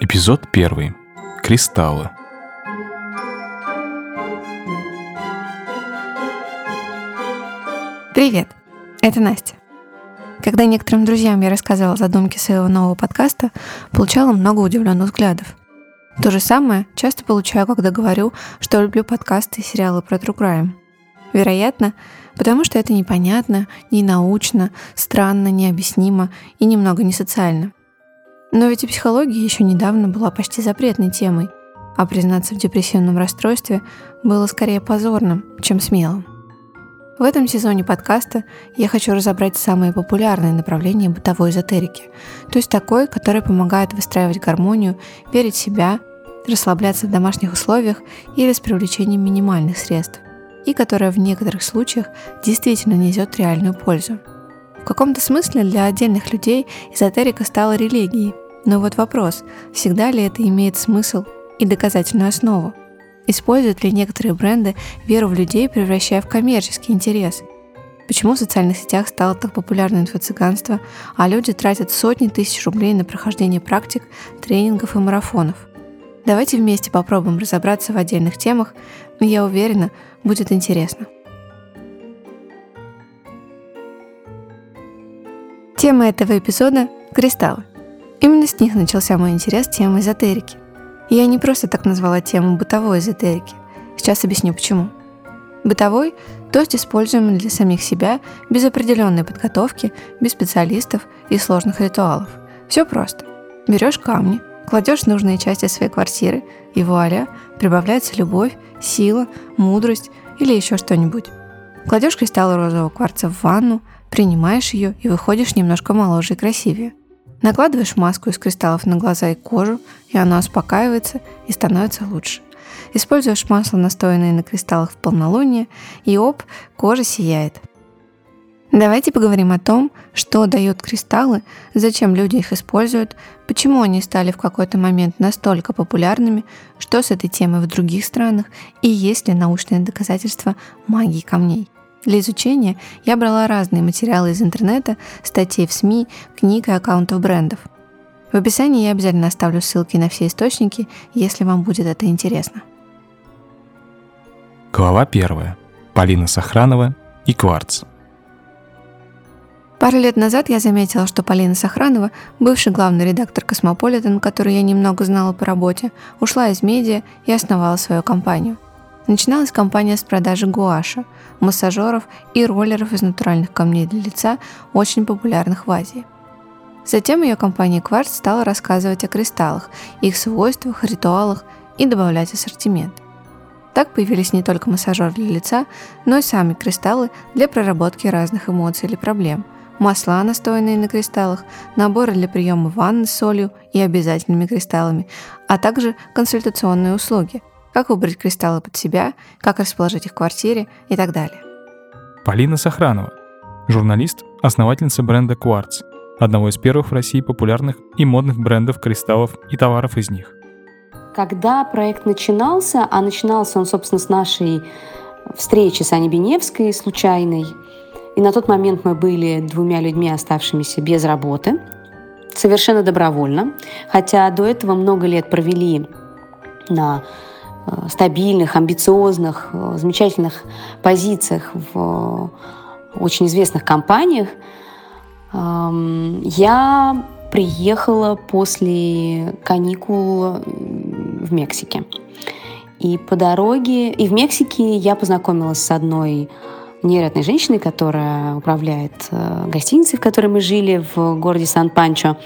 Эпизод первый. Кристаллы. Привет, это Настя. Когда некоторым друзьям я рассказывала задумки своего нового подкаста, получала много удивленных взглядов. То же самое часто получаю, когда говорю, что люблю подкасты и сериалы про True Crime. Вероятно, потому что это непонятно, не научно, странно, необъяснимо и немного не социально. Но ведь и психология еще недавно была почти запретной темой, а признаться в депрессивном расстройстве было скорее позорным, чем смелым. В этом сезоне подкаста я хочу разобрать самые популярные направления бытовой эзотерики, то есть такой, который помогает выстраивать гармонию, верить в себя, расслабляться в домашних условиях или с привлечением минимальных средств, и которая в некоторых случаях действительно несет реальную пользу. В каком-то смысле для отдельных людей эзотерика стала религией, но вот вопрос, всегда ли это имеет смысл и доказательную основу? Используют ли некоторые бренды веру в людей, превращая в коммерческий интерес? Почему в социальных сетях стало так популярно инфо-цыганство, а люди тратят сотни тысяч рублей на прохождение практик, тренингов и марафонов? Давайте вместе попробуем разобраться в отдельных темах, но я уверена, будет интересно. Тема этого эпизода — кристаллы. Именно с них начался мой интерес к теме эзотерики. Я не просто так назвала тему бытовой эзотерики. Сейчас объясню почему. Бытовой – то есть используемый для самих себя, без определенной подготовки, без специалистов и сложных ритуалов. Все просто. Берешь камни, кладешь нужные части своей квартиры, и вуаля, прибавляется любовь, сила, мудрость или еще что-нибудь. Кладешь кристалл розового кварца в ванну, принимаешь ее и выходишь немножко моложе и красивее. Накладываешь маску из кристаллов на глаза и кожу, и она успокаивается и становится лучше. Используешь масло, настоянное на кристаллах в полнолуние, и оп, кожа сияет. Давайте поговорим о том, что дают кристаллы, зачем люди их используют, почему они стали в какой-то момент настолько популярными, что с этой темой в других странах и есть ли научные доказательства магии камней. Для изучения я брала разные материалы из интернета, статей в СМИ, книг и аккаунтов брендов. В описании я обязательно оставлю ссылки на все источники, если вам будет это интересно. Глава первая. Полина Сохранова и кварц. Пару лет назад я заметила, что Полина Сохранова, бывший главный редактор «Космополитен», который я немного знала по работе, ушла из медиа и основала свою компанию. Начиналась компания с продажи гуаша – массажеров и роллеров из натуральных камней для лица, очень популярных в Азии. Затем ее компания Quartz стала рассказывать о кристаллах, их свойствах, ритуалах и добавлять ассортимент. Так появились не только массажеры для лица, но и сами кристаллы для проработки разных эмоций или проблем, масла, настоянные на кристаллах, наборы для приема ванны с солью и обязательными кристаллами, а также консультационные услуги – как выбрать кристаллы под себя, как расположить их в квартире и так далее. Полина Сохранова, журналист, основательница бренда Quartz, одного из первых в России популярных и модных брендов кристаллов и товаров из них. Когда проект начинался, а начинался он, собственно, с нашей встречи с Аней Беневской случайной, и на тот момент мы были двумя людьми, оставшимися без работы, совершенно добровольно, хотя до этого много лет провели на Э, стабильных, амбициозных, э, замечательных позициях в очень известных компаниях, эм, я приехала после каникул в Мексике. И по дороге, и в Мексике я познакомилась с одной невероятной женщиной, которая управляет э, гостиницей, в которой мы жили в городе Сан-Панчо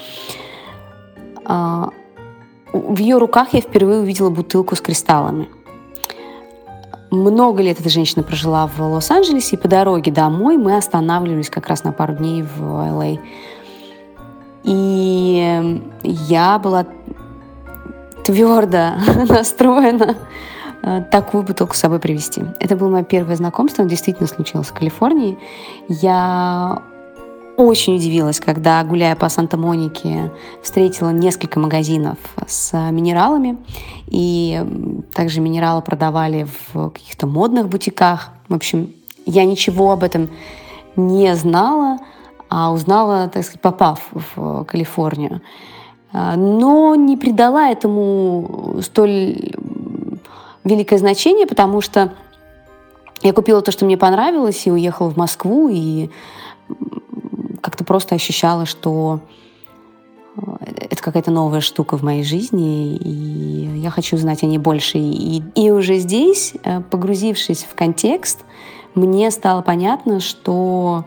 в ее руках я впервые увидела бутылку с кристаллами. Много лет эта женщина прожила в Лос-Анджелесе, и по дороге домой мы останавливались как раз на пару дней в Л.А. И я была твердо настроена такую бутылку с собой привезти. Это было мое первое знакомство, оно действительно случилось в Калифорнии. Я очень удивилась, когда, гуляя по Санта-Монике, встретила несколько магазинов с минералами. И также минералы продавали в каких-то модных бутиках. В общем, я ничего об этом не знала. а узнала, так сказать, попав в Калифорнию. А, но не придала этому столь великое значение, потому что я купила то, что мне понравилось, и уехала в Москву, и как-то просто ощущала, что э, это какая-то новая штука в моей жизни, и я хочу знать о ней больше. И, и уже здесь, э, погрузившись в контекст, мне стало понятно, что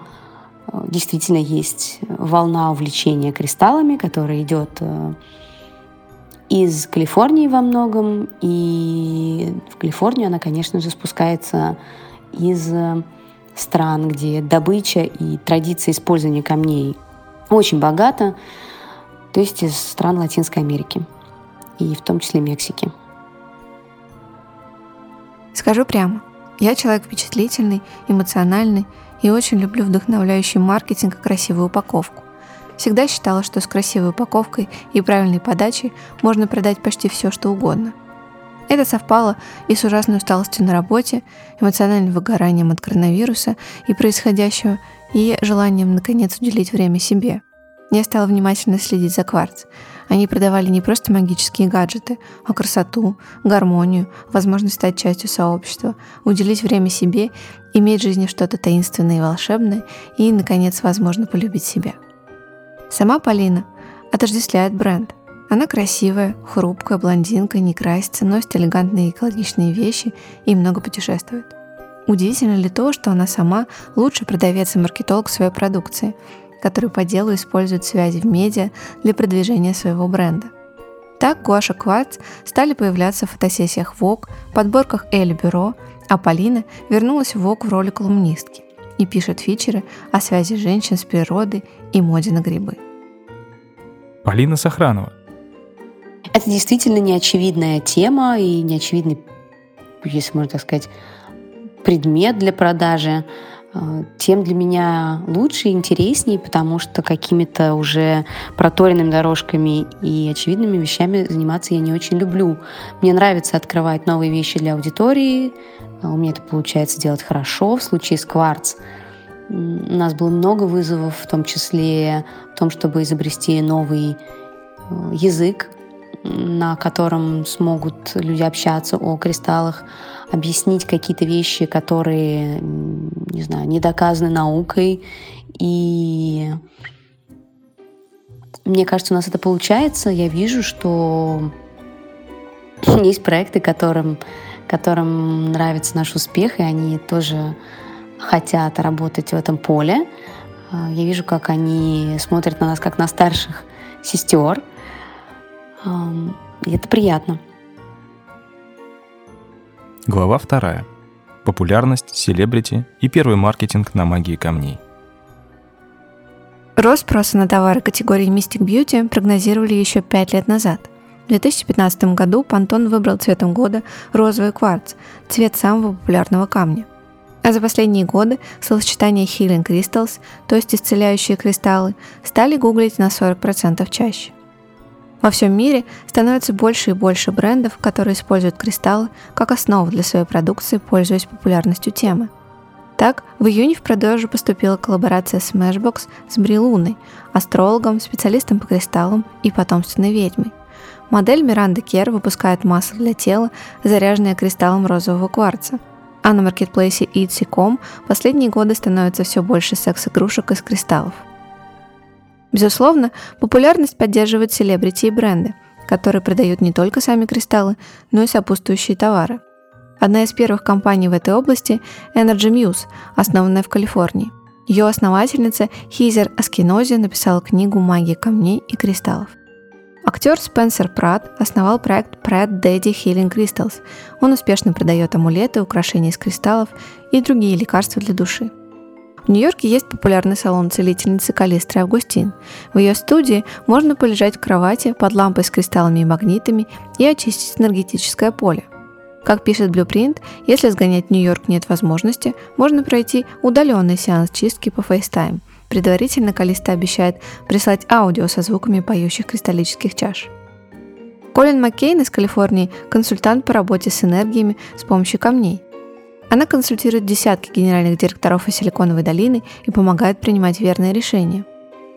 э, действительно есть волна увлечения кристаллами, которая идет из Калифорнии во многом, и в Калифорнию она, конечно же, спускается из э, стран, где добыча и традиция использования камней очень богата, то есть из стран Латинской Америки и в том числе Мексики. Скажу прямо, я человек впечатлительный, эмоциональный и очень люблю вдохновляющий маркетинг и красивую упаковку. Всегда считала, что с красивой упаковкой и правильной подачей можно продать почти все, что угодно. Это совпало и с ужасной усталостью на работе, эмоциональным выгоранием от коронавируса и происходящего, и желанием, наконец, уделить время себе. Я стала внимательно следить за кварц. Они продавали не просто магические гаджеты, а красоту, гармонию, возможность стать частью сообщества, уделить время себе, иметь в жизни что-то таинственное и волшебное и, наконец, возможно, полюбить себя – Сама Полина отождествляет бренд. Она красивая, хрупкая, блондинка, не красится, носит элегантные экологичные вещи и много путешествует. Удивительно ли то, что она сама лучший продавец и маркетолог своей продукции, который по делу использует связи в медиа для продвижения своего бренда. Так Гуаша Кварц стали появляться в фотосессиях Vogue, подборках Элли Бюро, а Полина вернулась в Vogue в роли колумнистки и пишет фичеры о связи женщин с природой и моде на грибы. Полина Сохранова. Это действительно неочевидная тема и неочевидный, если можно так сказать, предмет для продажи. А, тем для меня лучше и интереснее, потому что какими-то уже проторенными дорожками и очевидными вещами заниматься я не очень люблю. Мне нравится открывать новые вещи для аудитории, у меня это получается делать хорошо. В случае с кварц у нас было много вызовов, в том числе в том, чтобы изобрести новый э, язык, на котором смогут люди общаться о кристаллах, объяснить какие-то вещи, которые, не знаю, не доказаны наукой. И мне кажется, у нас это получается. Я вижу, что есть проекты, которым которым нравится наш успех, и они тоже хотят работать в этом поле. А, я вижу, как они смотрят на нас как на старших сестер. И это приятно. Глава вторая. Популярность, селебрити и первый маркетинг на магии камней. Рост спроса на товары категории Mystic Beauty прогнозировали еще пять лет назад – в 2015 году Pantone выбрал цветом года розовый кварц, цвет самого популярного камня. А за последние годы словосочетание Healing Crystals, то есть исцеляющие кристаллы, стали гуглить на 40% чаще. Во всем мире становится больше и больше брендов, которые используют кристаллы как основу для своей продукции, пользуясь популярностью темы. Так, в июне в продажу поступила коллаборация Smashbox с Брилуной, астрологом, специалистом по кристаллам и потомственной ведьмой. Модель Miranda Kerr выпускает масло для тела, заряженное кристаллом розового кварца. А на маркетплейсе Etsy.com последние годы становится все больше секс-игрушек из кристаллов. Безусловно, популярность поддерживают селебрити и бренды, которые продают не только сами кристаллы, но и сопутствующие товары. Одна из первых компаний в этой области – Energy Muse, основанная в Калифорнии. Ее основательница Хизер Аскинози написала книгу «Магия камней и кристаллов». Актер Спенсер Пратт основал проект Pratt Daddy Healing Crystals. Он успешно продает амулеты, украшения из кристаллов и другие лекарства для души. В Нью-Йорке есть популярный салон целительницы Калистры Августин. В ее студии можно полежать в кровати под лампой с кристаллами и магнитами и очистить энергетическое поле. Как пишет Blueprint, если сгонять в Нью-Йорк нет возможности, можно пройти удаленный сеанс чистки по FaceTime – Предварительно Калиста обещает прислать аудио со звуками поющих кристаллических чаш. Колин Маккейн из Калифорнии – консультант по работе с энергиями с помощью камней. Она консультирует десятки генеральных директоров из Силиконовой долины и помогает принимать верные решения.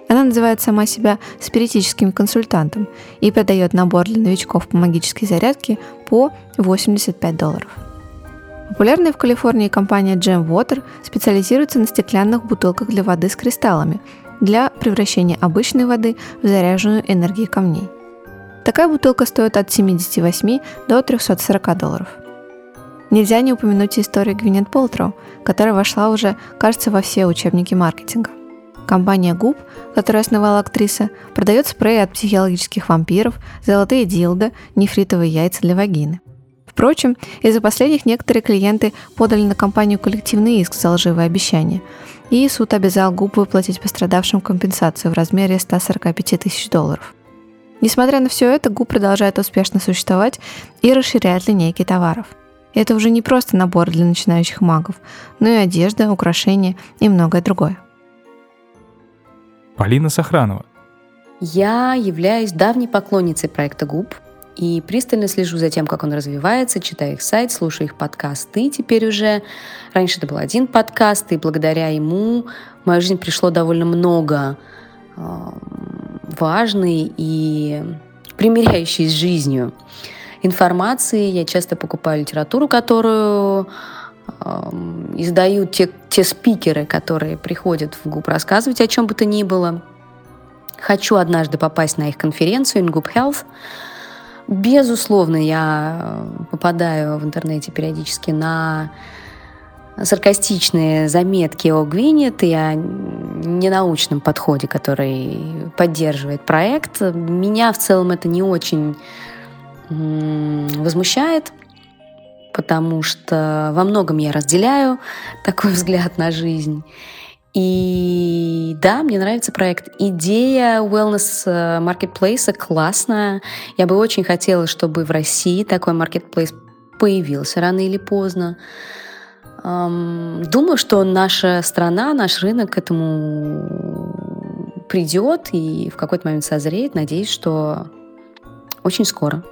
Она называет сама себя спиритическим консультантом и продает набор для новичков по магической зарядке по 85 долларов. Популярная в Калифорнии компания Jam Water специализируется на стеклянных бутылках для воды с кристаллами для превращения обычной воды в заряженную энергией камней. Такая бутылка стоит от 78 до 340 долларов. Нельзя не упомянуть историю Гвинет Полтроу, которая вошла уже, кажется, во все учебники маркетинга. Компания Губ, которую основала актриса, продает спреи от психологических вампиров, золотые дилды, нефритовые яйца для вагины. Впрочем, из-за последних некоторые клиенты подали на компанию коллективный иск за лживые обещания, и суд обязал ГУП выплатить пострадавшим компенсацию в размере 145 тысяч долларов. Несмотря на все это, ГУП продолжает успешно существовать и расширяет линейки товаров. Это уже не просто набор для начинающих магов, но и одежда, украшения и многое другое. Полина Сохранова. Я являюсь давней поклонницей проекта ГУП – и пристально слежу за тем, как он развивается, читаю их сайт, слушаю их подкасты. Теперь уже, раньше это был один подкаст, и благодаря ему в мою жизнь пришло довольно много э, важной и примиряющей с жизнью информации. Я часто покупаю литературу, которую э, издают те, те спикеры, которые приходят в ГУП рассказывать о чем бы то ни было. Хочу однажды попасть на их конференцию InGUP Health, Безусловно, я попадаю в интернете периодически на саркастичные заметки о Гвинет и о ненаучном подходе, который поддерживает проект. Меня в целом это не очень возмущает, потому что во многом я разделяю такой взгляд на жизнь. И да, мне нравится проект. Идея wellness э, marketplace классная. Я бы очень хотела, чтобы в России такой marketplace появился рано или поздно. Думаю, что наша страна, наш рынок к этому придет и в какой-то момент созреет. Надеюсь, что очень скоро.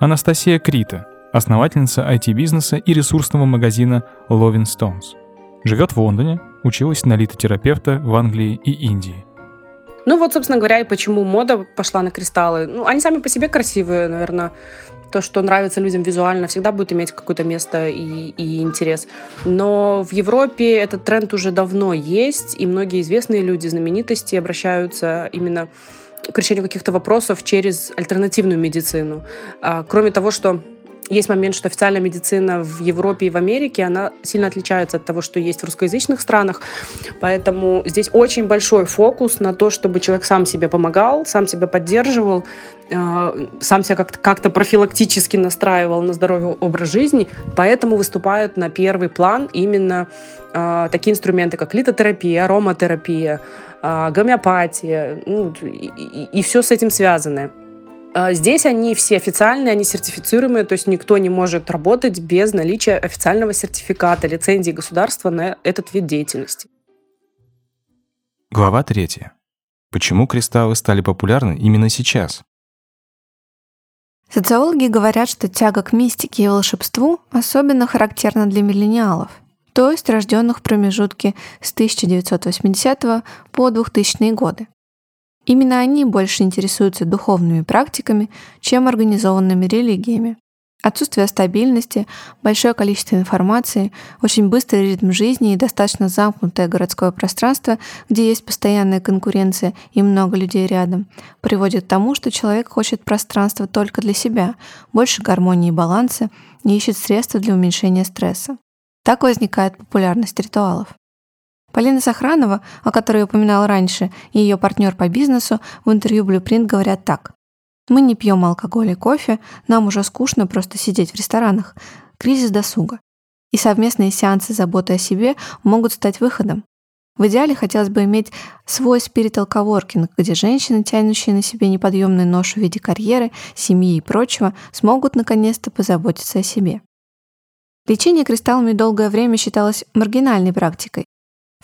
Анастасия Крита, основательница IT-бизнеса и ресурсного магазина Loving Stones – Живет в Лондоне, училась на литотерапевта в Англии и Индии. Ну вот, собственно говоря, и почему мода пошла на кристаллы. Ну, они сами по себе красивые, наверное. То, что нравится людям визуально, всегда будет иметь какое-то место и, и интерес. Но в Европе этот тренд уже давно есть, и многие известные люди, знаменитости обращаются именно к решению каких-то вопросов через альтернативную медицину. А, кроме того, что есть момент, что официальная медицина в Европе и в Америке, она сильно отличается от того, что есть в русскоязычных странах. Поэтому здесь очень большой фокус на то, чтобы человек сам себе помогал, сам себя поддерживал, э, сам себя как-то, как профилактически настраивал на здоровый образ жизни. Поэтому выступают на первый план именно э, такие инструменты, как литотерапия, ароматерапия, э, гомеопатия ну, и, и, и все с этим связанное. А, здесь они все официальные, они сертифицируемые, то есть никто не может работать без наличия официального сертификата, лицензии государства на этот вид деятельности. Глава третья. Почему кристаллы стали популярны именно сейчас? Социологи говорят, что тяга к мистике и волшебству особенно характерна для миллениалов, то есть рожденных в промежутке с 1980 по 2000 годы. Именно они больше интересуются духовными практиками, чем организованными религиями. Отсутствие стабильности, большое количество информации, очень быстрый ритм жизни и достаточно замкнутое городское пространство, где есть постоянная конкуренция и много людей рядом, приводит к тому, что человек хочет пространства только для себя, больше гармонии и баланса, не ищет средства для уменьшения стресса. Так возникает популярность ритуалов. Полина Сохранова, о которой я упоминала раньше, и ее партнер по бизнесу в интервью Blueprint говорят так. «Мы не пьем алкоголь и кофе, нам уже скучно просто сидеть в ресторанах. Кризис досуга. И совместные сеансы заботы о себе могут стать выходом. В идеале хотелось бы иметь свой спиритал коворкинг, где женщины, тянущие на себе неподъемный нож в виде карьеры, семьи и прочего, смогут наконец-то позаботиться о себе. Лечение кристаллами долгое время считалось маргинальной практикой,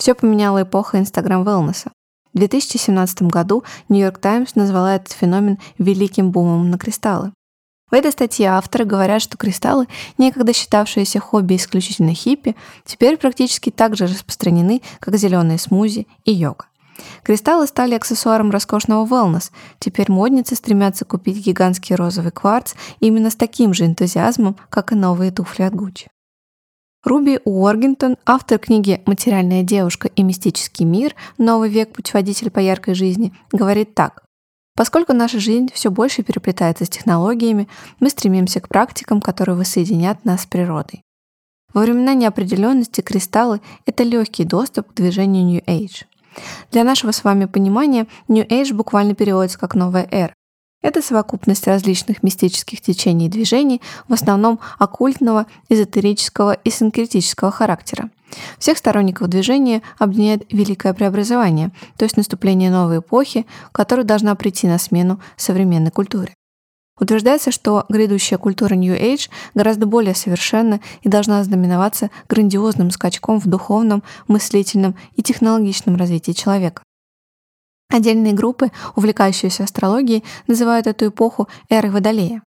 все поменяла эпоха Инстаграм-велнеса. В 2017 году Нью-Йорк Таймс назвала этот феномен «великим бумом на кристаллы». В этой статье авторы говорят, что кристаллы, некогда считавшиеся хобби исключительно хиппи, теперь практически так же распространены, как зеленые смузи и йога. Кристаллы стали аксессуаром роскошного wellness. Теперь модницы стремятся купить гигантский розовый кварц именно с таким же энтузиазмом, как и новые туфли от Гуччи. Руби Уоргентон, автор книги «Материальная девушка и мистический мир. Новый век. Путеводитель по яркой жизни», говорит так. Поскольку наша жизнь все больше переплетается с технологиями, мы стремимся к практикам, которые воссоединят нас с природой. Во времена неопределенности кристаллы — это легкий доступ к движению New Age. Для нашего с вами понимания New Age буквально переводится как «новая эра». Это совокупность различных мистических течений и движений, в основном оккультного, эзотерического и синкретического характера. Всех сторонников движения объединяет великое преобразование, то есть наступление новой эпохи, которая должна прийти на смену современной культуре. Утверждается, что грядущая культура New Age гораздо более совершенна и должна знаменоваться грандиозным скачком в духовном, мыслительном и технологичном развитии человека. Отдельные группы, увлекающиеся астрологией, называют эту эпоху эрой Водолея.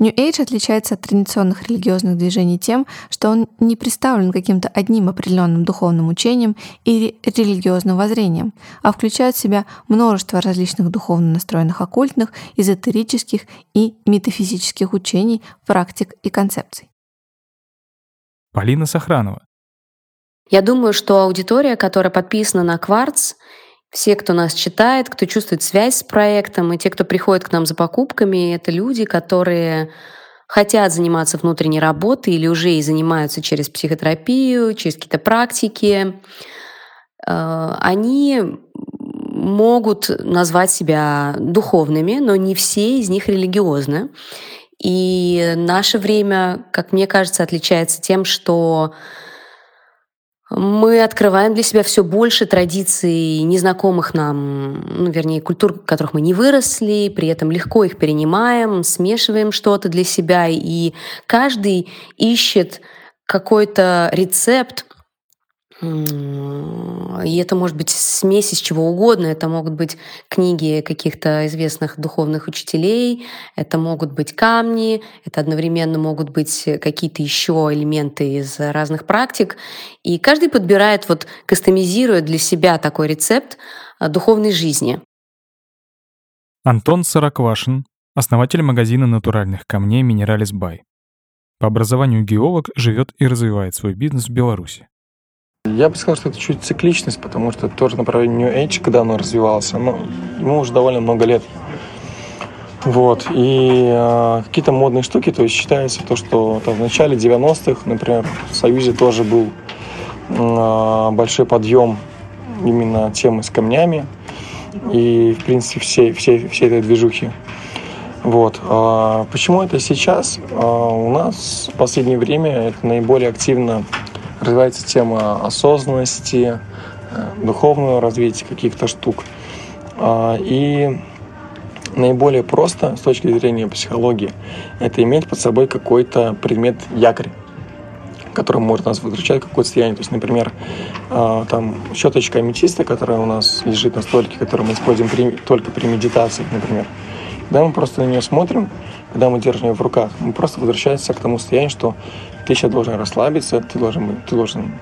New Age отличается от традиционных религиозных движений тем, что он не представлен каким-то одним определенным духовным учением или религиозным воззрением, а включает в себя множество различных духовно настроенных оккультных, эзотерических и метафизических учений, практик и концепций. Полина Сохранова. Я думаю, что аудитория, которая подписана на Кварц, все, кто нас читает, кто чувствует связь с проектом, и те, кто приходит к нам за покупками, это люди, которые хотят заниматься внутренней работой или уже и занимаются через психотерапию, через какие-то практики. Э, они могут назвать себя духовными, но не все из них религиозны. И наше время, как мне кажется, отличается тем, что мы открываем для себя все больше традиций незнакомых нам, ну, вернее, культур, в которых мы не выросли, при этом легко их перенимаем, смешиваем что-то для себя, и каждый ищет какой-то рецепт, и это может быть смесь из чего угодно. Это могут быть книги каких-то известных духовных учителей, это могут быть камни, это одновременно могут быть какие-то еще элементы из разных практик. И каждый подбирает, вот кастомизирует для себя такой рецепт а, духовной жизни. Антон Сороквашин, основатель магазина натуральных камней Минералис Бай. По образованию геолог живет и развивает свой бизнес в Беларуси. Я бы сказал, что это чуть цикличность, потому что тоже направление New Age, когда оно развивалось, оно, ему уже довольно много лет. Вот. И э, какие-то модные штуки, то есть считается то, что там, в начале 90-х, например, в Союзе тоже был э, большой подъем именно темы с камнями и, в принципе, всей, всей, всей этой движухи. Вот. А почему это сейчас? А у нас в последнее время это наиболее активно развивается тема осознанности, э, духовного развития каких-то штук. А, и наиболее просто с точки зрения психологии это иметь под собой какой-то предмет якорь который может нас выключать какое-то состояние. То есть, например, а, там щеточка аметиста, которая у нас лежит на столике, которую мы используем при, только при медитации, например. Когда мы просто на нее смотрим, когда мы держим ее в руках, мы просто возвращаемся к тому состоянию, что ты сейчас должен расслабиться, ты должен, ты должен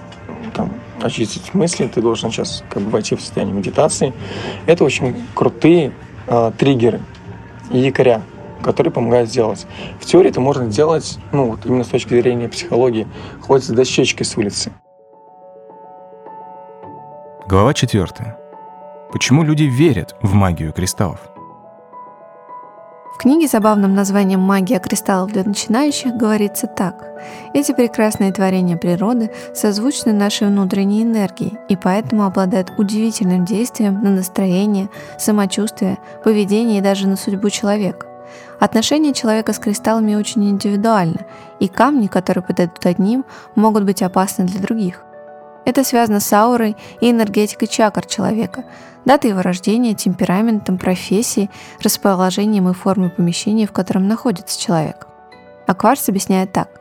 там, очистить мысли, ты должен сейчас как бы войти в состояние медитации. Это очень крутые э, триггеры и якоря, которые помогают сделать. В теории это можно сделать, ну, вот именно с точки зрения психологии, хоть с дощечкой с улицы. Глава четвертая. Почему люди верят в магию кристаллов? В книге с забавным названием «Магия кристаллов для начинающих» говорится так. Эти прекрасные творения природы созвучны нашей внутренней энергии и поэтому обладают удивительным действием на настроение, самочувствие, поведение и даже на судьбу человека. Отношение человека с кристаллами очень индивидуально, и камни, которые подойдут одним, могут быть опасны для других. Это связано с аурой и энергетикой чакр человека, датой его рождения, темпераментом, профессией, расположением и формой помещения, в котором находится человек. А кварц объясняет так.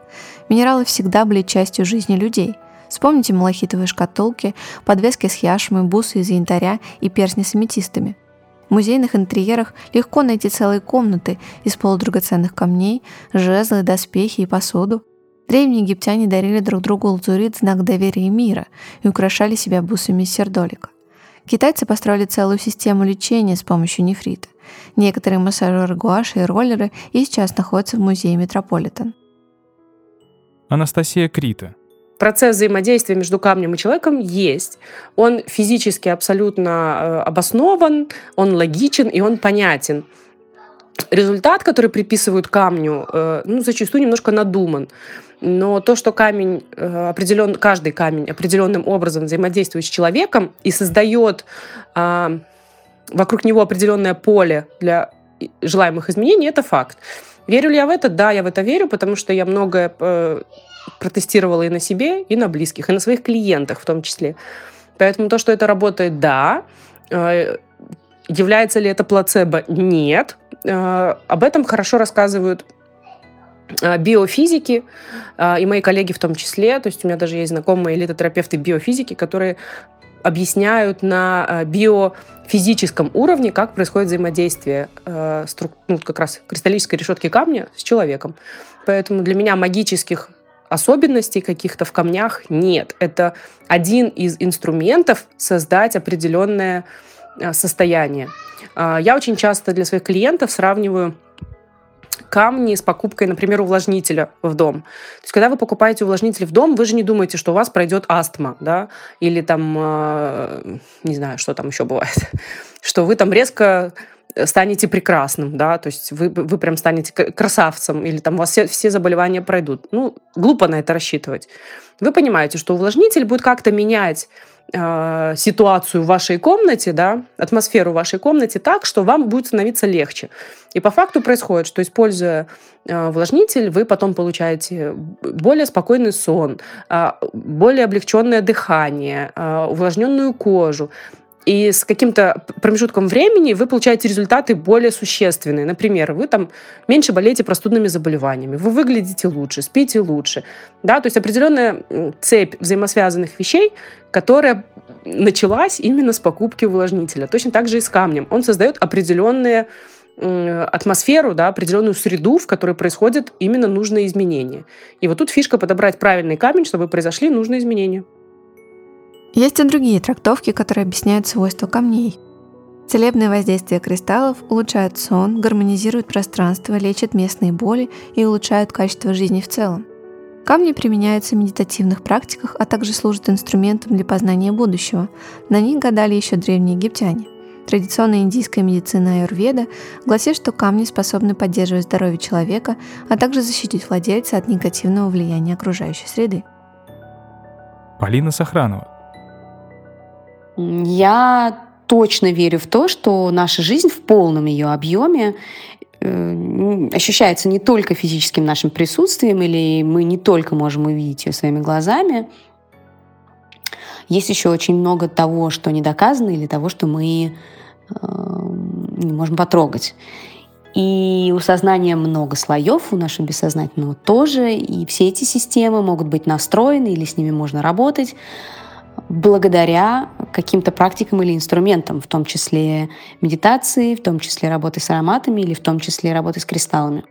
Минералы всегда были частью жизни людей. Вспомните малахитовые шкатулки, подвески с яшмой, бусы из янтаря и перстни с аметистами. В музейных интерьерах легко найти целые комнаты из полудрагоценных камней, жезлы, доспехи и посуду. Древние египтяне дарили друг другу лазурит знак доверия и мира и украшали себя бусами из сердолика. Китайцы построили целую систему лечения с помощью нефрита. Некоторые массажеры гуаши и роллеры и сейчас находятся в музее Метрополитен. Анастасия Крита. Процесс взаимодействия между камнем и человеком есть. Он физически абсолютно э, обоснован, он логичен и он понятен. Результат, который приписывают камню, э, ну, зачастую немножко надуман. Но то, что камень э, определен, каждый камень определенным образом взаимодействует с человеком и создает а, вокруг него определенное поле для желаемых изменений, это факт. Верю ли я в это? Да, я в это верю, потому что я многое э, протестировала и на себе, и на близких, и на своих клиентах в том числе. Поэтому то, что это работает, да. Э, является ли это плацебо? Нет. Об этом хорошо рассказывают биофизики и мои коллеги в том числе. То есть у меня даже есть знакомые элитотерапевты биофизики, которые объясняют на био физическом уровне, как происходит взаимодействие э, струк, ну, как раз кристаллической решетки камня с человеком. Поэтому для меня магических особенностей каких-то в камнях нет. Это один из инструментов создать определенное э, состояние. Э, я очень часто для своих клиентов сравниваю камни с покупкой, например, увлажнителя в дом. То есть, когда вы покупаете увлажнитель в дом, вы же не думаете, что у вас пройдет астма, да, или там, э, не знаю, что там еще бывает, что вы там резко станете прекрасным, да, то есть вы, вы прям станете красавцем, или там у вас все, все заболевания пройдут. Ну, глупо на это рассчитывать. Вы понимаете, что увлажнитель будет как-то менять э, ситуацию в вашей комнате, да, атмосферу в вашей комнате так, что вам будет становиться легче. И по факту происходит, что используя э, увлажнитель, вы потом получаете более спокойный сон, э, более облегченное дыхание, э, увлажненную кожу. И с каким-то промежутком времени вы получаете результаты более существенные. Например, вы там меньше болеете простудными заболеваниями, вы выглядите лучше, спите лучше. Да? То есть определенная цепь взаимосвязанных вещей, которая началась именно с покупки увлажнителя. Точно так же и с камнем. Он создает определенные атмосферу, да, определенную среду, в которой происходят именно нужные изменения. И вот тут фишка подобрать правильный камень, чтобы произошли нужные изменения. Есть и другие трактовки, которые объясняют свойства камней. Целебное воздействие кристаллов улучшает сон, гармонизирует пространство, лечит местные боли и улучшает качество жизни в целом. Камни применяются в медитативных практиках, а также служат инструментом для познания будущего. На них гадали еще древние египтяне. Традиционная индийская медицина аюрведа гласит, что камни способны поддерживать здоровье человека, а также защитить владельца от негативного влияния окружающей среды. Полина Сохранова, я точно верю в то, что наша жизнь в полном ее объеме э, ощущается не только физическим нашим присутствием, или мы не только можем увидеть ее своими глазами. Есть еще очень много того, что не доказано, или того, что мы э, не можем потрогать. И у сознания много слоев, у нашего бессознательного тоже, и все эти системы могут быть настроены, или с ними можно работать благодаря каким-то практикам или инструментам, в том числе медитации, в том числе работы с ароматами или в том числе работы с кристаллами.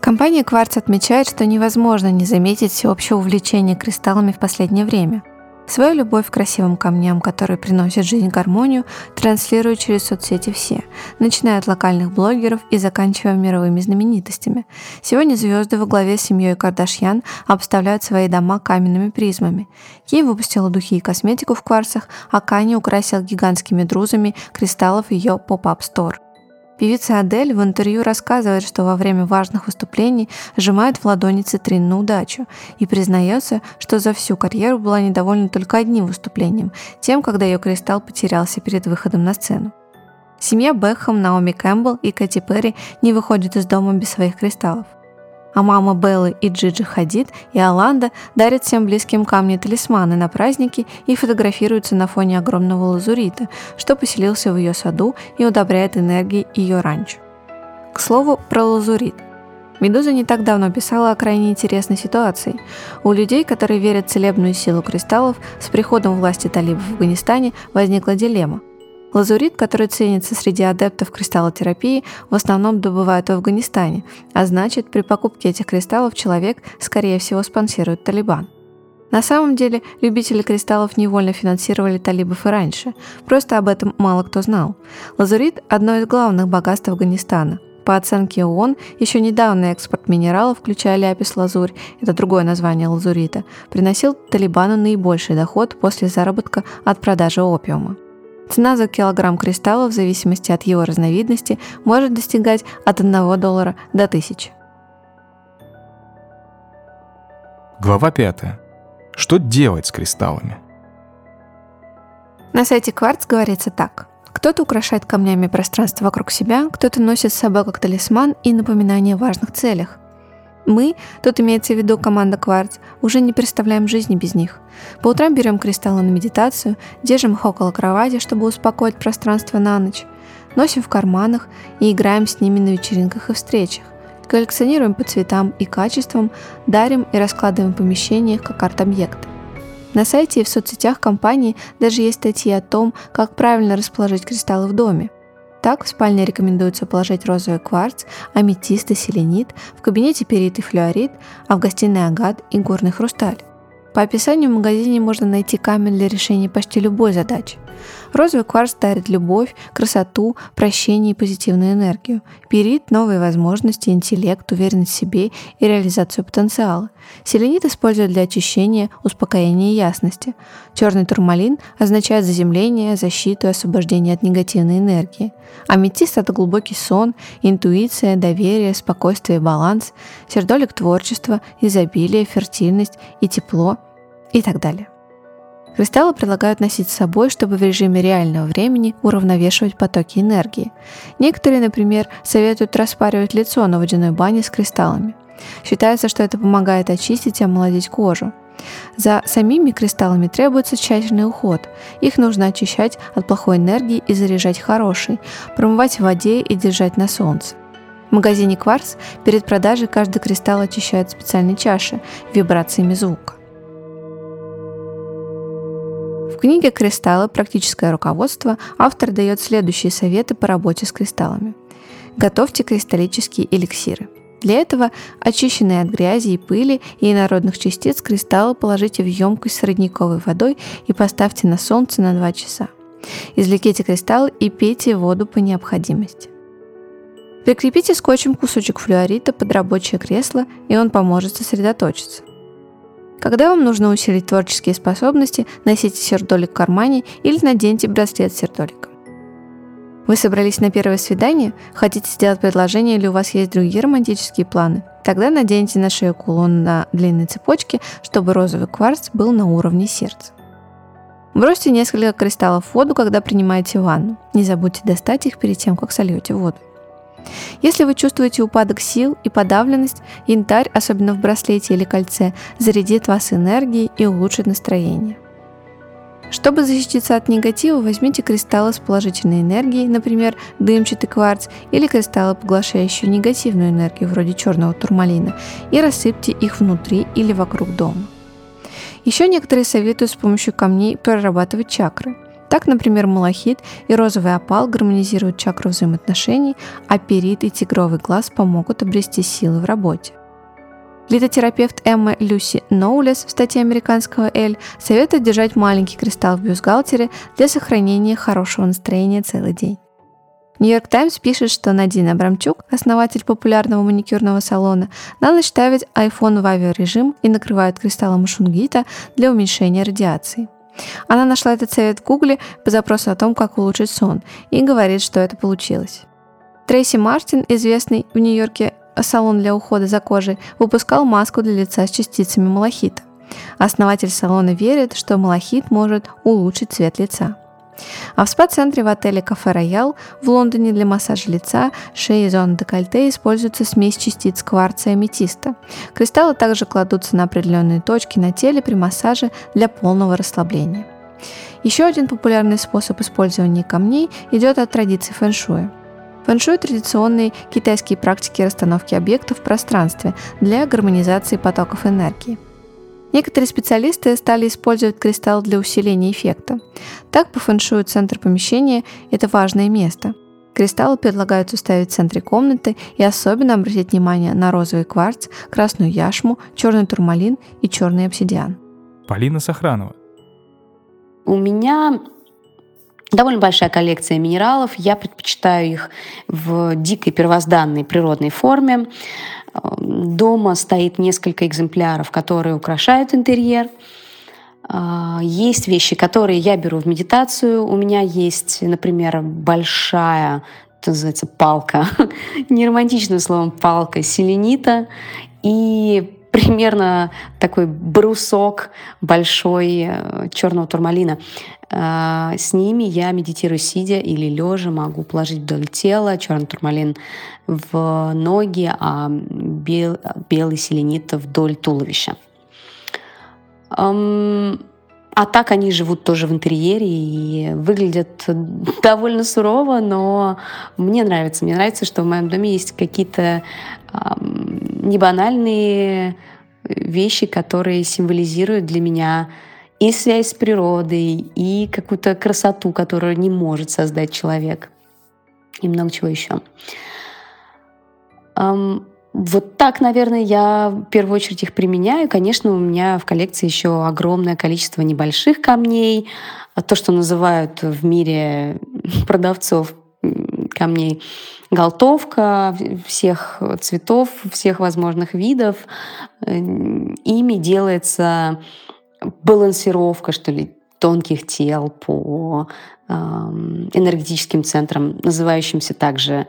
Компания Quartz отмечает, что невозможно не заметить всеобщее увлечение кристаллами в последнее время. Свою любовь к красивым камням, которые приносят жизнь гармонию, транслируют через соцсети все, начиная от локальных блогеров и заканчивая мировыми знаменитостями. Сегодня звезды во главе с семьей Кардашьян обставляют свои дома каменными призмами. Ким выпустила духи и косметику в кварцах, а Канье украсил гигантскими друзами кристаллов ее pop-up store – Певица Адель в интервью рассказывает, что во время важных выступлений сжимает в ладони цитрин на удачу и признается, что за всю карьеру была недовольна только одним выступлением, тем, когда ее кристалл потерялся перед выходом на сцену. Семья Бекхэм, Наоми Кэмпбелл и Кэти Перри не выходят из дома без своих кристаллов а мама Беллы и Джиджи Хадид и Аланда дарят всем близким камни-талисманы на праздники и фотографируются на фоне огромного лазурита, что поселился в ее саду и удобряет энергией ее ранчо. К слову, про лазурит. Медуза не так давно писала о крайне интересной ситуации. У людей, которые верят в целебную силу кристаллов, с приходом власти талибов в Афганистане возникла дилемма. Лазурит, который ценится среди адептов кристаллотерапии, в основном добывают в Афганистане, а значит, при покупке этих кристаллов человек, скорее всего, спонсирует Талибан. На самом деле, любители кристаллов невольно финансировали талибов и раньше, просто об этом мало кто знал. Лазурит – одно из главных богатств Афганистана. По оценке ООН, еще недавно экспорт минералов, включая ляпис-лазурь, это другое название лазурита, приносил Талибану наибольший доход после заработка от продажи опиума. Цена за килограмм кристалла в зависимости от его разновидности может достигать от 1 доллара до 1000. Глава 5. Что делать с кристаллами? На сайте Кварц говорится так. Кто-то украшает камнями пространство вокруг себя, кто-то носит с собой как талисман и напоминание о важных целях. Мы, тут имеется в виду команда Кварц, уже не представляем жизни без них. По утрам берем кристаллы на медитацию, держим их около кровати, чтобы успокоить пространство на ночь, носим в карманах и играем с ними на вечеринках и встречах. Коллекционируем по цветам и качествам, дарим и раскладываем в помещениях как арт-объекты. На сайте и в соцсетях компании даже есть статьи о том, как правильно расположить кристаллы в доме – так, в спальне рекомендуется положить розовый кварц, аметист и селенит, в кабинете перит и флюорит, а в гостиной агат и горный хрусталь. По описанию в магазине можно найти камень для решения почти любой задачи – Розовый кварц дарит любовь, красоту, прощение и позитивную энергию. Перит – новые возможности, интеллект, уверенность в себе и реализацию потенциала. Селенит используют для очищения, успокоения и ясности. Черный турмалин означает заземление, защиту и освобождение от негативной энергии. Аметист – это глубокий сон, интуиция, доверие, спокойствие и баланс. Сердолик – творчество, изобилие, фертильность и тепло и так далее. Кристаллы предлагают носить с собой, чтобы в режиме реального времени уравновешивать потоки энергии. Некоторые, например, советуют распаривать лицо на водяной бане с кристаллами. Считается, что это помогает очистить и омолодить кожу. За самими кристаллами требуется тщательный уход. Их нужно очищать от плохой энергии и заряжать хорошей, промывать в воде и держать на солнце. В магазине «Кварц» перед продажей каждый кристалл очищают в специальной чаше вибрациями звука. Книге «Кристаллы. Практическое руководство» автор дает следующие советы по работе с кристаллами. Готовьте кристаллические эликсиры. Для этого очищенные от грязи и пыли и инородных частиц кристаллы положите в емкость с родниковой водой и поставьте на солнце на 2 часа. Извлеките кристаллы и пейте воду по необходимости. Прикрепите скотчем кусочек флюорита под рабочее кресло, и он поможет сосредоточиться. Когда вам нужно усилить творческие способности, носите сердолик в кармане или наденьте браслет с сердоликом. Вы собрались на первое свидание? Хотите сделать предложение или у вас есть другие романтические планы? Тогда наденьте на шею кулон на длинной цепочке, чтобы розовый кварц был на уровне сердца. Бросьте несколько кристаллов в воду, когда принимаете ванну. Не забудьте достать их перед тем, как сольете воду. Если вы чувствуете упадок сил и подавленность, янтарь, особенно в браслете или кольце, зарядит вас энергией и улучшит настроение. Чтобы защититься от негатива, возьмите кристаллы с положительной энергией, например, дымчатый кварц, или кристаллы, поглощающие негативную энергию, вроде черного турмалина, и рассыпьте их внутри или вокруг дома. Еще некоторые советуют с помощью камней прорабатывать чакры – так, например, малахит и розовый опал гармонизируют чакру взаимоотношений, а перит и тигровый глаз помогут обрести силы в работе. Литотерапевт Эмма Люси Ноулес в статье американского «Эль» советует держать маленький кристалл в бюстгальтере для сохранения хорошего настроения целый день. Нью-Йорк Таймс пишет, что Надина Абрамчук, основатель популярного маникюрного салона, на ночь ставит iPhone в авиарежим и накрывает кристаллом шунгита для уменьшения радиации – она нашла этот совет в Гугле по запросу о том, как улучшить сон, и говорит, что это получилось. Трейси Мартин, известный в Нью-Йорке салон для ухода за кожей, выпускал маску для лица с частицами малахита. Основатель салона верит, что малахит может улучшить цвет лица. А в спа-центре в отеле «Кафе Роял» в Лондоне для массажа лица, шеи и зоны декольте используется смесь частиц кварца и аметиста. Кристаллы также кладутся на определенные точки на теле при массаже для полного расслабления. Еще один популярный способ использования камней идет от традиции фэншуя. Фэншуй – традиционные китайские практики расстановки объектов в пространстве для гармонизации потоков энергии – Некоторые специалисты стали использовать кристалл для усиления эффекта. Так, по фэншую центр помещения – это важное место. Кристаллы предлагают ставить в центре комнаты и особенно обратить внимание на розовый кварц, красную яшму, черный турмалин и черный обсидиан. Полина Сохранова. У меня довольно большая коллекция минералов. Я предпочитаю их в дикой первозданной природной форме. Дома стоит несколько экземпляров, которые украшают интерьер. А, есть вещи, которые я беру в медитацию. У меня есть, например, большая, это называется палка, не романтичным словом палка, селенита. И примерно такой брусок большой э, черного турмалина. А, с ними я медитирую сидя или лежа, могу положить вдоль тела черный турмалин в ноги, а бел, белый селенит вдоль туловища. А так они живут тоже в интерьере и выглядят довольно сурово, но мне нравится. Мне нравится, что в моем доме есть какие-то небанальные вещи, которые символизируют для меня и связь с природой, и какую-то красоту, которую не может создать человек, и много чего еще. Вот так, наверное, я в первую очередь их применяю. Конечно, у меня в коллекции еще огромное количество небольших камней, то, что называют в мире продавцов камней галтовка всех цветов, всех возможных видов. Ими делается балансировка, что ли, тонких тел по энергетическим центрам, называющимся также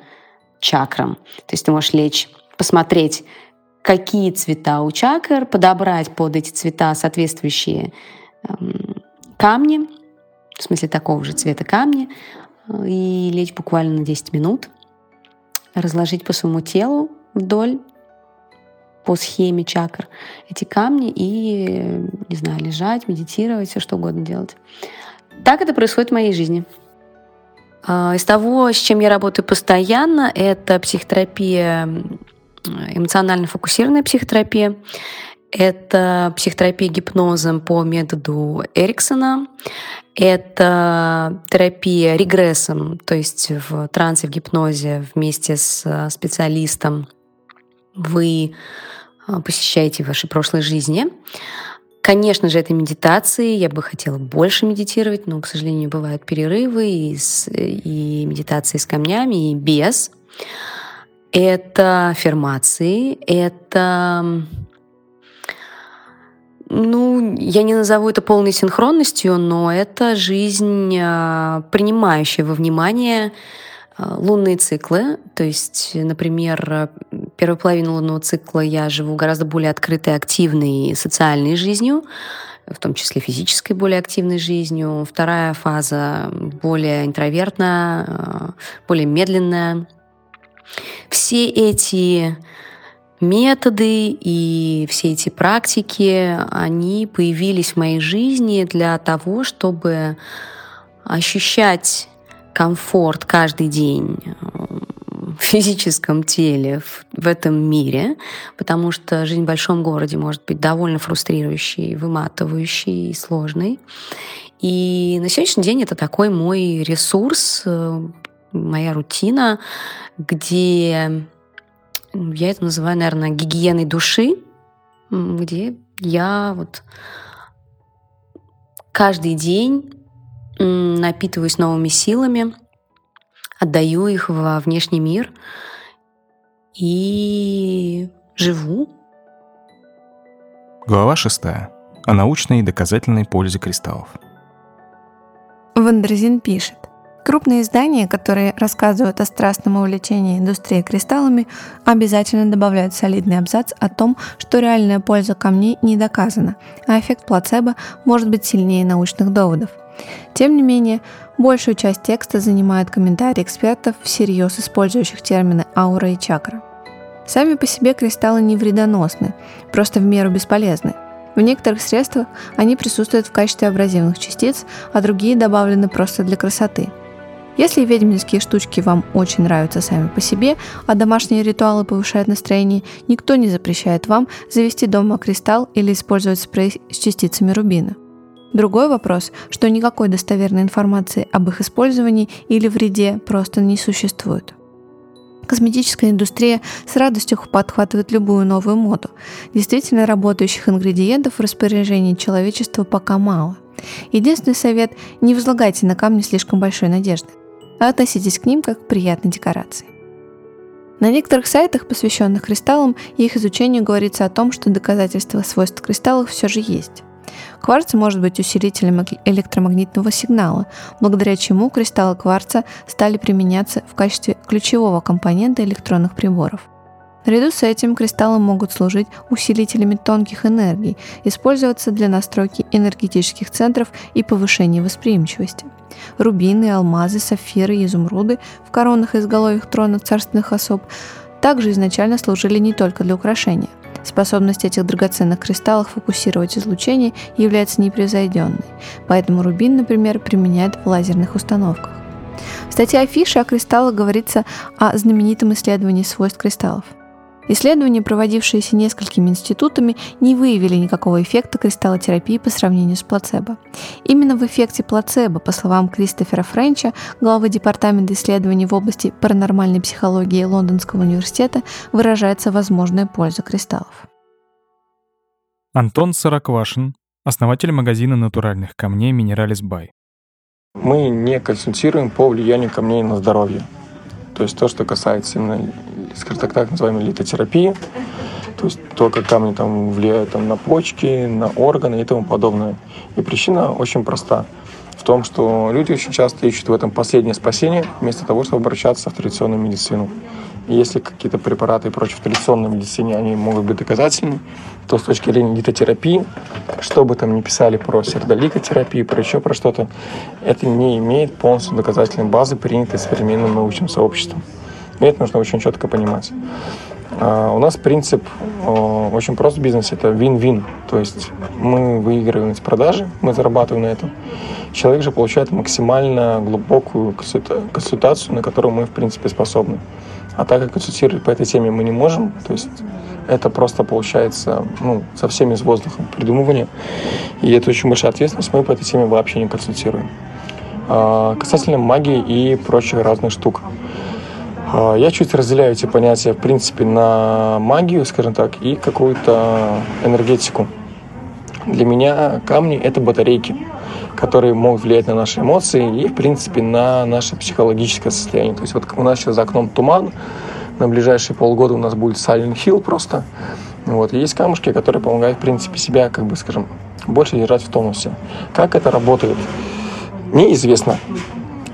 чакрам. То есть ты можешь лечь посмотреть, какие цвета у чакр, подобрать под эти цвета соответствующие эм, камни, в смысле такого же цвета камни, э, и лечь буквально на 10 минут, разложить по своему телу вдоль по схеме чакр эти камни и, не знаю, лежать, медитировать, все что угодно делать. Так это происходит в моей жизни. А, из того, с чем я работаю постоянно, это психотерапия эмоционально фокусированная психотерапия. Это психотерапия гипнозом по методу Эриксона. Это терапия регрессом, то есть в трансе, в гипнозе вместе с э, специалистом вы э, посещаете ваши прошлые жизни. Конечно же, это медитации. Я бы хотела больше медитировать, но, к сожалению, бывают перерывы и, с, и медитации с камнями, и без это аффирмации, это ну, я не назову это полной синхронностью, но это жизнь, а, принимающая во внимание а, лунные циклы. То есть, например, первую половину лунного цикла я живу гораздо более открытой, активной социальной жизнью, в том числе физической более активной жизнью. Вторая фаза более интровертная, а, более медленная, все эти методы и все эти практики, они появились в моей жизни для того, чтобы ощущать комфорт каждый день в физическом теле в, в этом мире, потому что жизнь в большом городе может быть довольно фрустрирующей, выматывающей и сложной. И на сегодняшний день это такой мой ресурс, э, моя рутина, где я это называю, наверное, гигиеной души, где я вот каждый день напитываюсь новыми силами, отдаю их во внешний мир и живу. Глава шестая. О научной и доказательной пользе кристаллов. Wonderzine пишет. Крупные издания, которые рассказывают о страстном увлечении индустрии кристаллами, обязательно добавляют солидный абзац о том, что реальная польза камней не доказана, а эффект плацебо может быть сильнее научных доводов. Тем не менее, большую часть текста занимают комментарии экспертов, всерьез использующих термины аура и чакра. Сами по себе кристаллы не вредоносны, просто в меру бесполезны. В некоторых средствах они присутствуют в качестве абразивных частиц, а другие добавлены просто для красоты – Если ведьминские штучки вам очень нравятся сами по себе, а домашние ритуалы повышают настроение, никто не запрещает вам завести дома кристалл или использовать спрей с частицами рубина. Другой вопрос, что никакой достоверной информации об их использовании или вреде просто не существует. Косметическая индустрия с радостью подхватывает любую новую моду. Действительно работающих ингредиентов в распоряжении человечества пока мало. Единственный совет – не возлагайте на камни слишком большой надежды, а относитесь к ним как к приятной декорации. На некоторых сайтах, посвященных кристаллам и их изучению, говорится о том, что доказательства свойств кристаллов все же есть. Кварц может быть усилителем электромагнитного сигнала, благодаря чему кристаллы кварца стали применяться в качестве ключевого компонента электронных приборов. Наряду с этим кристаллы могут служить усилителями тонких энергий, использоваться для настройки энергетических центров и повышения восприимчивости. Рубины, алмазы, сапфиры и изумруды в коронах и изголовьях трона царственных особ также изначально служили не только для украшения. Способность этих драгоценных кристаллов фокусировать излучение является непревзойденной, поэтому рубин, например, применяют в лазерных установках. В статье афиши о кристаллах говорится о знаменитом исследовании свойств кристаллов – Исследования, проводившиеся несколькими институтами, не выявили никакого эффекта кристаллотерапии по сравнению с плацебо. Именно в эффекте плацебо, по словам Кристофера Френча, главы Департамента исследований в области паранормальной психологии Лондонского университета, выражается возможная польза кристаллов. Антон Сороквашин, основатель магазина натуральных камней Минералис Бай. Мы не консультируем по влиянию камней на здоровье. То есть то, что касается именно скажем так, так называемой литотерапии, то есть то, как камни там влияют там, на почки, на органы и тому подобное. И причина очень проста в том, что люди очень часто ищут в этом последнее спасение, вместо того, чтобы обращаться в традиционную медицину. И если какие-то препараты и прочее в традиционной медицине, они могут быть доказательны, то с точки зрения литотерапии, что бы там ни писали про сердоликотерапию, про еще про что-то, это не имеет полностью доказательной базы, принятой современным научным сообществом. И это нужно очень четко понимать. А у нас принцип очень прост в бизнесе, это вин-вин. То есть мы выигрываем с продажи, мы зарабатываем на этом. Человек же получает максимально глубокую консультацию, на которую мы, в принципе, способны. А так как консультировать по этой теме мы не можем, то есть это просто получается ну, совсем из воздуха придумывание. И это очень большая ответственность, мы по этой теме вообще не консультируем. А, касательно магии и прочих разных штук. А, я чуть разделяю эти понятия, в принципе, на магию, скажем так, и какую-то энергетику. Для меня камни — это батарейки, которые могут влиять на наши эмоции и, в принципе, на наше психологическое состояние. То есть вот у нас сейчас за окном туман, на ближайшие полгода у нас будет Silent Hill просто. Вот. Есть камушки, которые помогают, в принципе, себя, как бы, скажем, больше держать в тонусе. Как это работает? Неизвестно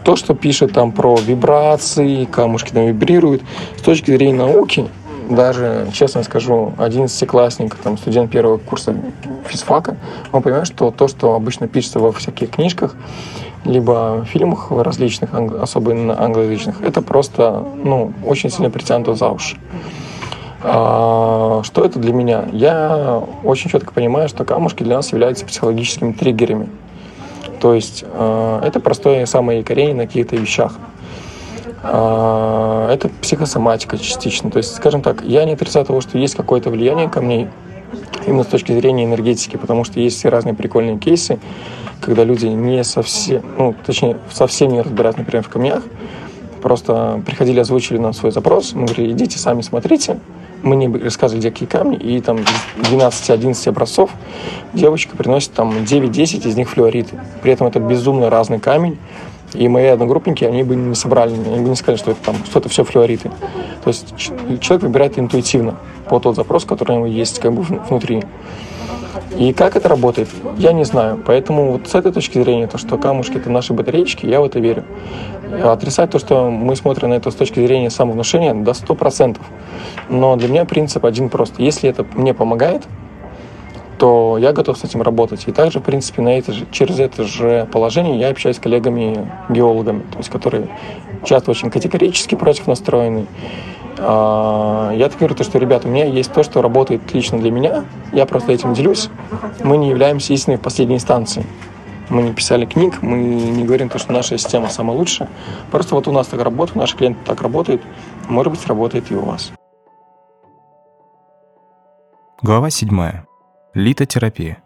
то, что пишет там про вибрации, камушки там вибрируют, с точки зрения науки, даже, честно скажу, 11-классник, там, студент первого курса физфака, он понимает, что то, что обычно пишется во всяких книжках, либо фильмах различных, особенно англоязычных, это просто, ну, очень сильно притянуто за уши. А, что это для меня? Я очень четко понимаю, что камушки для нас являются психологическими триггерами. То есть э, это простое самое якорение на каких-то вещах. Э, это психосоматика частично. То есть, скажем так, я не отрицаю того, что есть какое-то влияние ко мне именно с точки зрения энергетики, потому что есть все разные прикольные кейсы, когда люди не совсем, ну, точнее, совсем не разбираются, например, в камнях, просто приходили, озвучили нам свой запрос, мы говорили, идите сами смотрите, мы не рассказывали, где какие камни, и там 12-11 образцов девочка приносит там 9-10 из них флюориты. При этом это безумно разный камень, и мои одногруппники, они бы не собрали, они бы не сказали, что это там, что это все флюориты. То есть человек выбирает интуитивно по тот запрос, который у него есть как бы внутри. И как это работает, я не знаю. Поэтому вот с этой точки зрения, то, что камушки — это наши батареечки, я в это верю. Отрицать то, что мы смотрим на это с точки зрения самовнушения, до 100%. Но для меня принцип один прост. Если это мне помогает, то я готов с этим работать. И также, в принципе, на это же, через это же положение я общаюсь с коллегами-геологами, то есть которые часто очень категорически против настроены. А, я так говорю, то, что, ребята, у меня есть то, что работает лично для меня, я просто этим делюсь. Мы не являемся истиной в последней инстанции. Мы не писали книг, мы не говорим то, что наша система самая лучшая. Просто вот у нас так работает, у наших клиентов так работает. Может быть, работает и у вас. Глава 7. Литотерапия.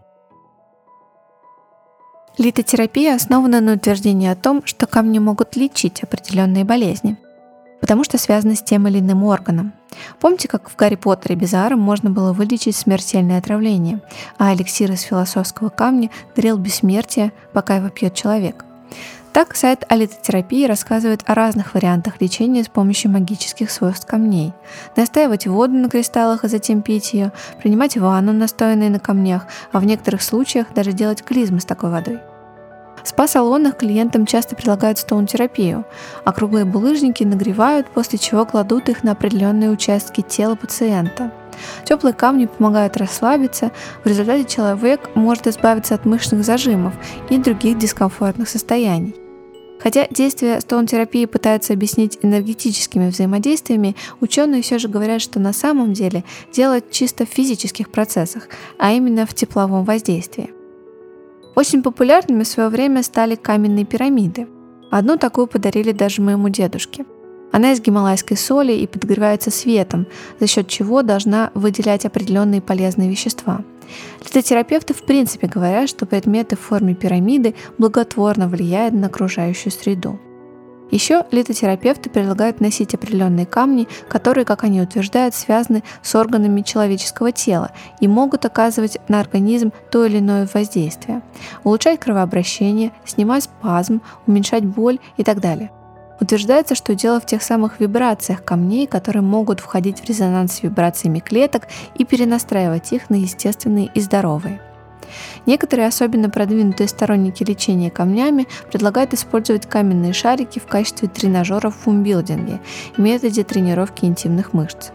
Литотерапия основана на утверждении о том, что камни могут лечить определенные болезни, потому что связаны с тем или иным органом. Помните, как в Гарри Поттере Безаром можно было вылечить смертельное отравление, а эликсир из философского камня дарил бессмертие, пока его пьет человек – так, сайт алитотерапии рассказывает о разных вариантах лечения с помощью магических свойств камней. Настаивать воду на кристаллах и затем пить ее, принимать ванну, настоянные на камнях, а в некоторых случаях даже делать клизмы с такой водой. В спа-салонах клиентам часто предлагают стоун-терапию, круглые булыжники нагревают, после чего кладут их на определенные участки тела пациента. Теплые камни помогают расслабиться, в результате человек может избавиться от мышечных зажимов и других дискомфортных состояний. Хотя действия стоун-терапии пытаются объяснить энергетическими взаимодействиями, ученые все же говорят, что на самом деле дело чисто в физических процессах, а именно в тепловом воздействии. Очень популярными в свое время стали каменные пирамиды. Одну такую подарили даже моему дедушке – она из гималайской соли и подогревается светом, за счет чего должна выделять определенные полезные вещества. Литотерапевты в принципе говорят, что предметы в форме пирамиды благотворно влияют на окружающую среду. Еще литотерапевты предлагают носить определенные камни, которые, как они утверждают, связаны с органами человеческого тела и могут оказывать на организм то или иное воздействие, улучшать кровообращение, снимать спазм, уменьшать боль и так далее – Утверждается, что дело в тех самых вибрациях камней, которые могут входить в резонанс с вибрациями клеток и перенастраивать их на естественные и здоровые. Некоторые особенно продвинутые сторонники лечения камнями предлагают использовать каменные шарики в качестве тренажеров в фумбилдинге и методе тренировки интимных мышц.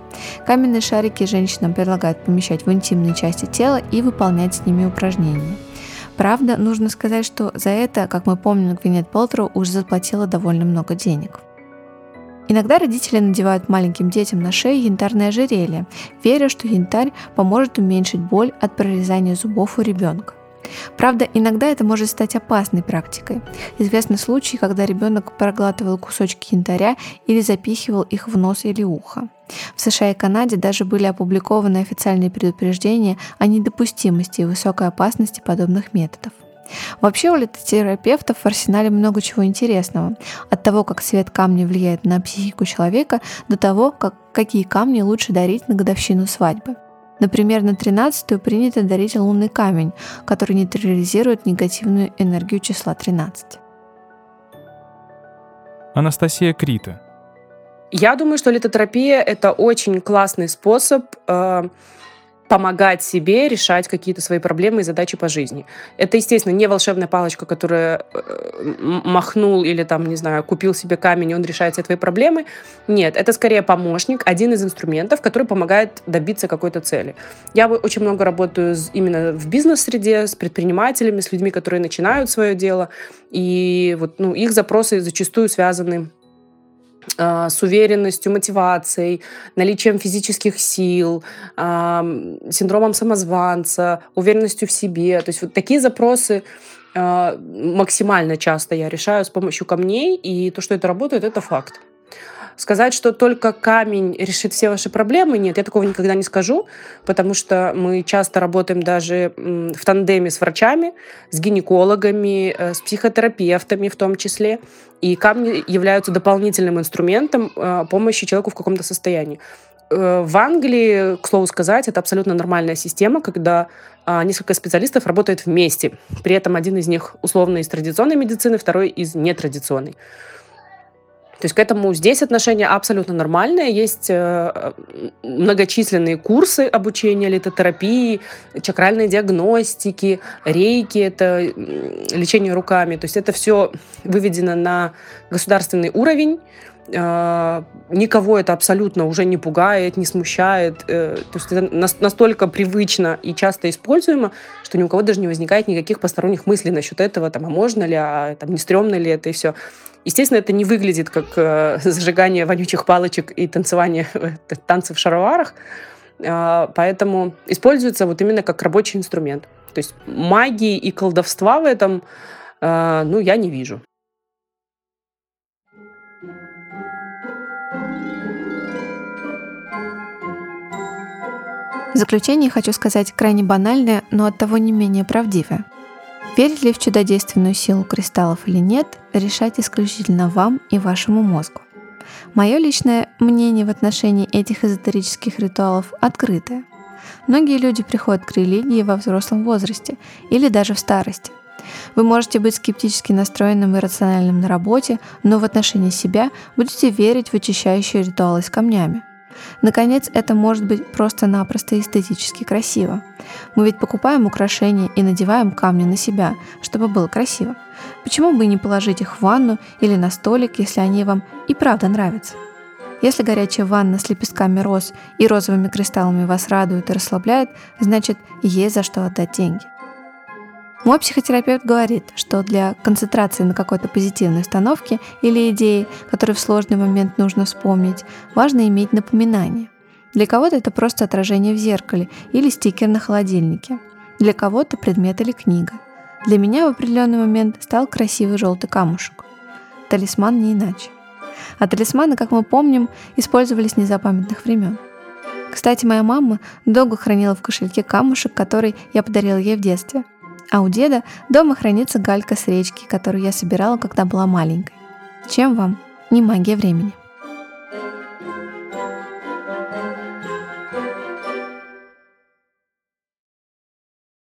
Каменные шарики женщинам предлагают помещать в интимные части тела и выполнять с ними упражнения. Правда, нужно сказать, что за это, как мы помним, Гвинет Полтроу уже заплатила довольно много денег. Иногда родители надевают маленьким детям на шею янтарное ожерелье, веря, что янтарь поможет уменьшить боль от прорезания зубов у ребенка. Правда, иногда это может стать опасной практикой. Известны случаи, когда ребенок проглатывал кусочки янтаря или запихивал их в нос или ухо. В США и Канаде даже были опубликованы официальные предупреждения о недопустимости и высокой опасности подобных методов. Вообще у литотерапевтов в арсенале много чего интересного. От того, как цвет камня влияет на психику человека, до того, как, какие камни лучше дарить на годовщину свадьбы. Например, на 13-ю принято дарить лунный камень, который нейтрализирует негативную энергию числа 13. Анастасия Крита. Я думаю, что литотерапия — это очень классный способ э, помогать себе решать какие-то свои проблемы и задачи по жизни. Это, естественно, не волшебная палочка, которая э, махнул или там, не знаю, купил себе камень, и он решает все твои проблемы. Нет, это скорее помощник, один из инструментов, который помогает добиться какой-то цели. Я очень много работаю именно в бизнес-среде, с предпринимателями, с людьми, которые начинают свое дело, и вот ну, их запросы зачастую связаны с уверенностью, мотивацией, наличием физических сил, синдромом самозванца, уверенностью в себе. То есть вот такие запросы а, максимально часто я решаю с помощью камней, и то, что это работает, это факт. Сказать, что только камень решит все ваши проблемы, нет, я такого никогда не скажу, потому что мы часто работаем даже в тандеме с врачами, с гинекологами, э, с психотерапевтами в том числе. И камни являются дополнительным инструментом э, помощи человеку в каком-то состоянии. Э, в Англии, к слову сказать, это абсолютно нормальная система, когда а, несколько специалистов работают вместе. При этом один из них условно из традиционной медицины, второй из нетрадиционной. То есть к этому здесь отношение абсолютно нормальное. Есть э, многочисленные курсы обучения литотерапии, чакральной диагностики, рейки, это лечение руками. То есть это все выведено на государственный уровень. Э, никого это абсолютно уже не пугает, не смущает. Э, то есть это настолько привычно и часто используемо, что ни у кого даже не возникает никаких посторонних мыслей насчет этого, там, а можно ли, а там, не стрёмно ли это и все. Естественно, это не выглядит как э, зажигание вонючих палочек и танцевание танцы в шароварах, А, поэтому используется вот именно как рабочий инструмент. То есть магии и колдовства в этом, а, ну, я не вижу. В заключение хочу сказать крайне банальное, но от того не менее правдивое. Верить ли в чудодейственную силу кристаллов или нет, решать исключительно вам и вашему мозгу. Мое личное мнение в отношении этих эзотерических ритуалов открытое. Многие люди приходят к религии во взрослом возрасте или даже в старости. Вы можете быть скептически настроенным и рациональным на работе, но в отношении себя будете верить в очищающие ритуалы с камнями – Наконец, это может быть просто-напросто эстетически красиво. Мы ведь покупаем украшения и надеваем камни на себя, чтобы было красиво. Почему бы не положить их в ванну или на столик, если они вам и правда нравятся? Если горячая ванна с лепестками роз и розовыми кристаллами вас радует и расслабляет, значит, есть за что отдать деньги. Мой психотерапевт говорит, что для концентрации на какой-то позитивной установке или идее, которую в сложный момент нужно вспомнить, важно иметь напоминание. Для кого-то это просто отражение в зеркале или стикер на холодильнике. Для кого-то предмет или книга. Для меня в определенный момент стал красивый желтый камушек. Талисман не иначе. А талисманы, как мы помним, использовались с незапамятных времен. Кстати, моя мама долго хранила в кошельке камушек, который я подарила ей в детстве – а у деда дома хранится галька с речки, которую я собирала, когда была маленькой. Чем вам не магия времени?